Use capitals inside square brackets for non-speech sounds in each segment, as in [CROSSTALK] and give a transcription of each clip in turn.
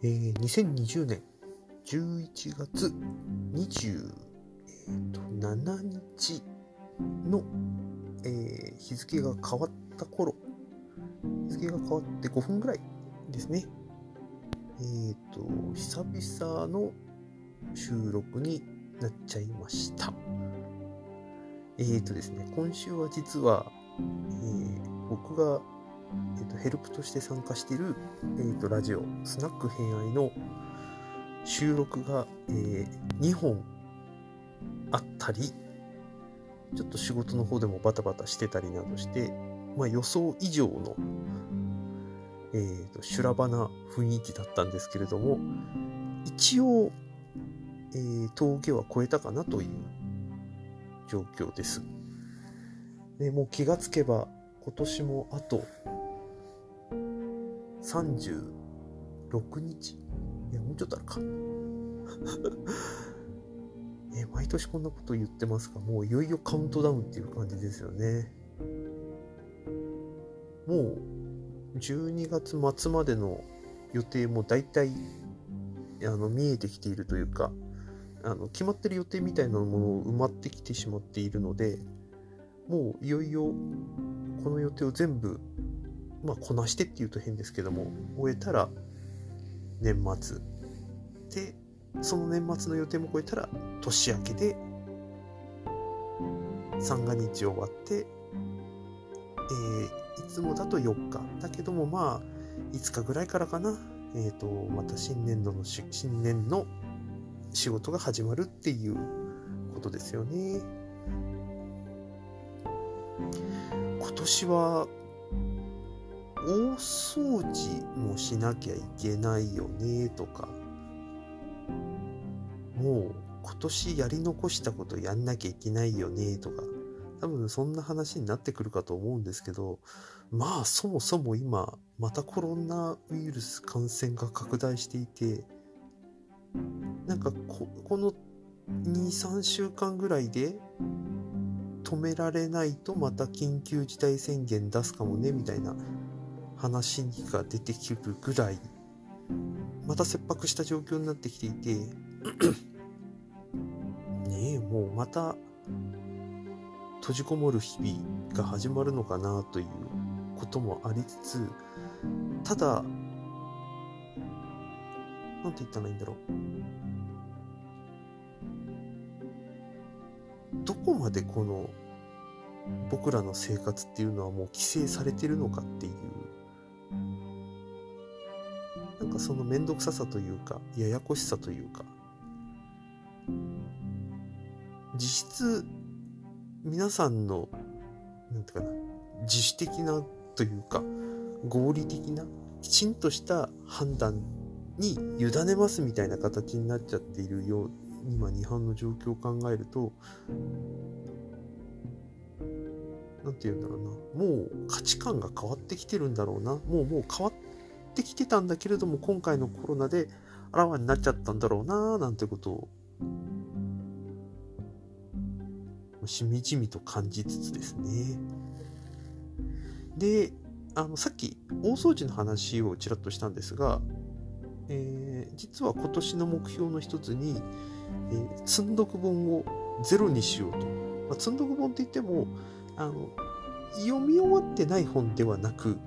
えー、2020年11月27日の、えー、日付が変わった頃、日付が変わって5分ぐらいですね。えっ、ー、と、久々の収録になっちゃいました。えっ、ー、とですね、今週は実は、え、僕がえーと、ヘルプとして参加している、えーと、ラジオ「スナック偏愛」の収録が、えー、2本あったりちょっと仕事の方でもバタバタしてたりなどして、まあ、予想以上の、えーと、修羅場な雰囲気だったんですけれども一応、えー、峠は越えたかなという状況です。でもう気がつけば今年もあと36日？いや、もうちょっとあるか。[LAUGHS] え、毎年こんなこと言ってますか？もういよいよカウントダウンっていう感じですよね。もう、12月末までの予定も大体、あの、見えてきているというか、あの、決まってる予定みたいなものを埋まってきてしまっているので、もういよいよこの予定を全部まあ、こなしてっていうと変ですけども、終えたら年末。で、その年末の予定も超えたら年明けで、三が日終わって、えー、いつもだと4日。だけどもまあ、5日ぐらいからかな。えっ、ー、と、また新年度の新年の仕事が始まるっていうことですよね。今年は大掃除もしなきゃいけないよねとか。もう今年やり残したことやんなきゃいけないよねとか。多分そんな話になってくるかと思うんですけどまあそもそも今またコロナウイルス感染が拡大していてなんかここの23週間ぐらいで止められないとまた緊急事態宣言出すかもねみたいな話が出てくるぐらいまた切迫した状況になってきていて [CLEARS THROAT] ねえもうまた閉じこもる日々が始まるのかなということもありつつただなんて言ったらいいんだろう。どこまでこの僕らの生活っていうのはもう規制されてるのかっていうかその面倒くささというかややこしさというか。実質皆さんのなんていうかな自主的なというか合理的なきちんとした判断に委ねますみたいな形になっちゃっているよう今日本の状況を考えると何て言うんだろうなもう価値観が変わってきてるんだろうなもうもう変わってきてたんだけれども今回のコロナであらわになっちゃったんだろうななんてことをしみじみと感じつつですね。であのさっき大掃除の話をちらっとしたんですが、えー、実は今年の目標の一つに、えー、積んどく本をゼロにしようと、まあ、積んどく本って言ってもあの読み終わってない本ではなく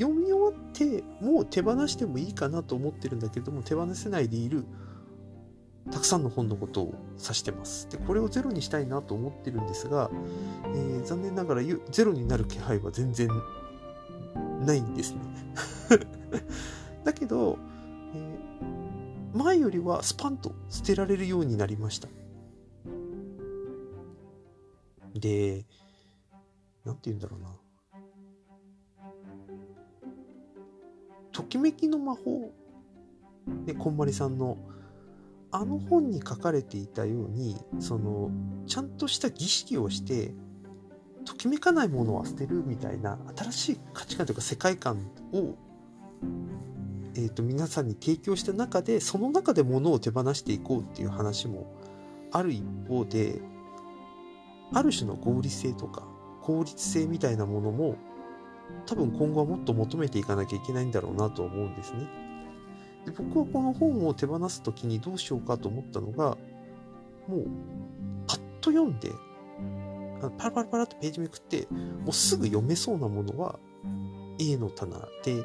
読み終わってもう手放してもいいかなと思ってるんだけれども手放せないでいるたくさんの本のことを指してます。でこれをゼロにしたいなと思ってるんですが、えー、残念ながらゼロになる気配は全然ないんですね。[LAUGHS] だけど、えー、前よりはスパンと捨てられるようになりました。で、なんて言うんだろうな。ときめきの魔法、ね、こんまりさんの、あの本に書かれていたように、その、ちゃんとした儀式をして、ときめかないものは捨てるみたいな新しい価値観というか世界観を、えーと、皆さんに提供した中でその中で物を手放していこうっていう話もある一方である種の合理性とか効率性みたいなものも多分今後はもっと求めていかなきゃいけないんだろうなと思うんですね。で僕はこの本を手放す時にどうしようかと思ったのがもうパッと読んでパラパラパラってページめくってもうすぐ読めそうなものは A の棚で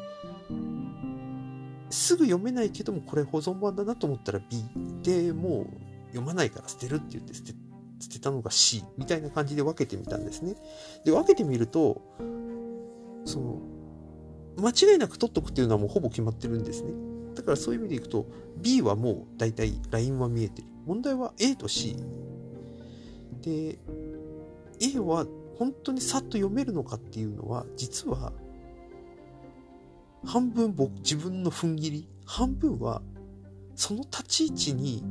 すぐ読めないけどもこれ保存版だなと思ったら B でもう読まないから捨てるって言って捨てたのが C みたいな感じで分けてみたんですね。で分けてみるとその間違いなく取っとくっていうのはもうほぼ決まってるんですね。だからそういう意味でいくと B はもう大体ラインは見えてる。問題は A と C。で A は本当にさっと読めるのかっていうのは実は半分僕自分の踏ん切り半分はその立ち位置に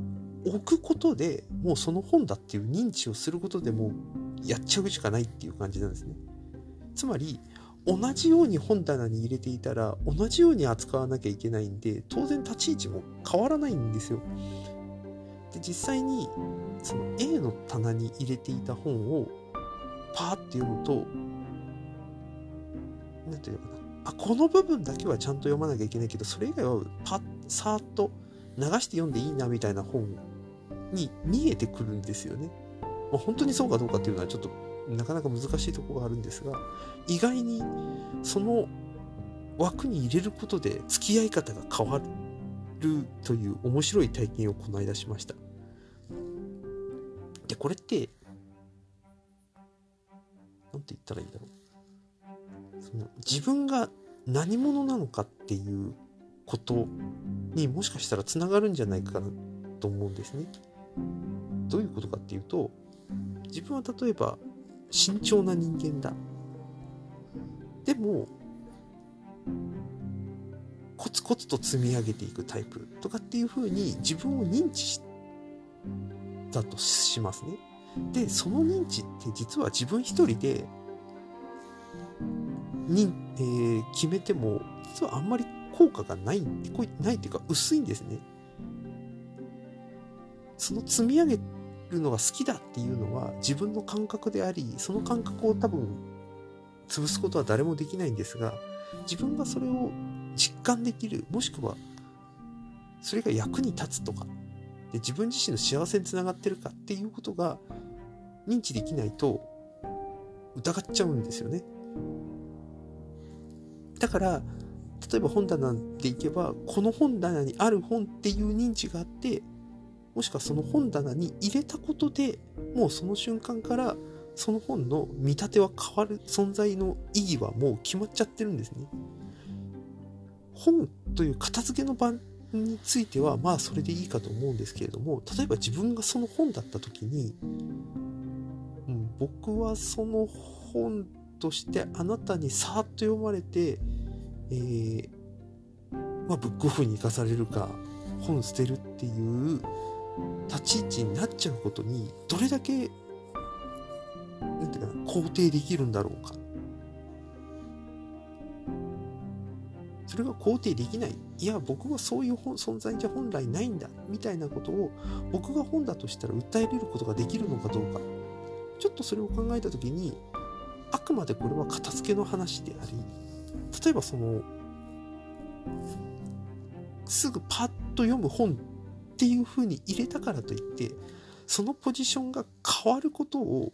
置くことでもうその本だっていう認知をすることでもうやっちゃうしかないっていう感じなんですねつまり同じように本棚に入れていたら同じように扱わなきゃいけないんで当然立ち位置も変わらないんですよで実際にその A の棚に入れていた本をパーって読むと何て言うのかなあこの部分だけはちゃんと読まなきゃいけないけどそれ以外はパッさーっと流して読んでいいなみたいな本に見えてくるんですよね。まあ、本当にそうかどうかっていうのはちょっとなかなか難しいところがあるんですが意外にその枠に入れることで付き合い方が変わるという面白い体験をこの間しました。でこれって何て言ったらいいんだろう。その自分が何者なのかっていうことにもしかしたらつながるんじゃないかなと思うんですね。どういうことかっていうと自分は例えば慎重な人間だ。でもコツコツと積み上げていくタイプとかっていうふうに自分を認知したとしますね。でその認知って実は自分一人でに、えー、決めても実はあんまり効果がないないっていうか薄いんですね。その積み上げるのが好きだっていうのは自分の感覚でありその感覚を多分潰すことは誰もできないんですが自分がそれを実感できるもしくはそれが役に立つとかで自分自身の幸せにつながってるかっていうことが認知できないと疑っちゃうんですよね。だから例えば本棚でいけばこの本棚にある本っていう認知があってもしくはその本棚に入れたことでもうその瞬間からその本の見立ては変わる存在の意義はもう決まっちゃってるんですね。本という片付けの場についてはまあそれでいいかと思うんですけれども例えば自分がその本だった時に、うん、僕はその本としてあなたにさーっと読まれて、えー、まあ、ブックオフに行かされるか本捨てるっていう立ち位置になっちゃうことにどれだけなんていうかな肯定できるんだろうか。それが肯定できない。いや僕はそういう存在じゃ本来ないんだ。みたいなことを僕が本だとしたら訴えれることができるのかどうか。ちょっとそれを考えた時にあくまでこれは片付けの話であり例えばそのすぐパッと読む本っていう風に入れたからといってそのポジションが変わることを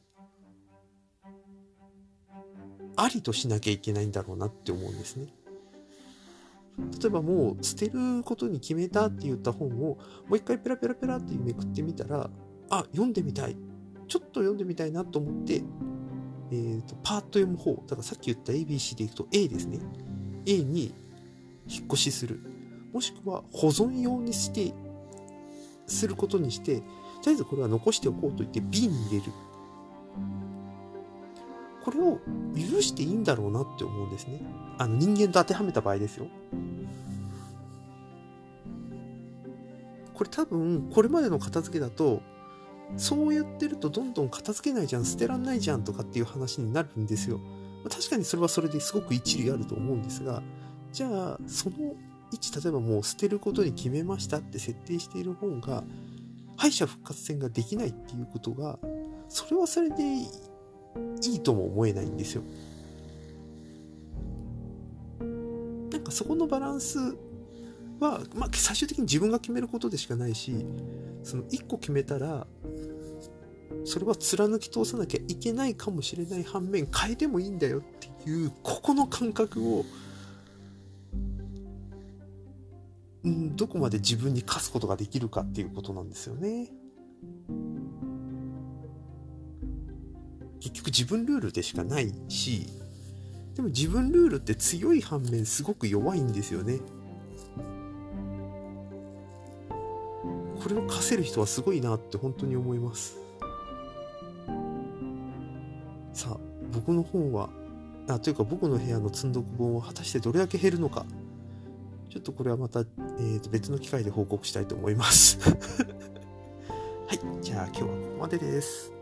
ありとしなきゃいけないんだろうなって思うんですね。例えばもう捨てることに決めたって言った本をもう一回ペラペラペラってめくってみたらあ読んでみたい。ちょっと読んでみたいなと思ってえーと、パーッと読む方だからさっき言った ABC でいくと A ですね。A に引っ越しする。もしくは保存用にしてすることにしてとりあえずこれは残しておこうと言って B に入れる。これを許していいんだろうなって思うんですね。あの人間と当てはめた場合ですよ。これ多分これまでの片付けだとそうやってるとどんどん片付けないじゃん捨てらんないじゃんとかっていう話になるんですよ。確かにそれはそれですごく一理あると思うんですがじゃあその位置例えばもう捨てることに決めましたって設定している方が敗者復活戦ができないっていうことがそれはそれでいいとも思えないんですよ。なんかそこのバランスは、まあ、最終的に自分が決めることでしかないしその1個決めたらそれは貫き通さなきゃいけないかもしれない反面変えてもいいんだよっていうここの感覚をんどこまで自分に課すことができるかっていうことなんですよね。結局自分ルールでしかないしでも自分ルールって強い反面すごく弱いんですよね。これを課せる人はすごいなって本当に思います。さあ、僕の本は、あ、というか僕の部屋の積んどく本は果たしてどれだけ減るのか。ちょっとこれはまた、えー、と別の機会で報告したいと思います。[LAUGHS] はい、じゃあ今日はここまでです。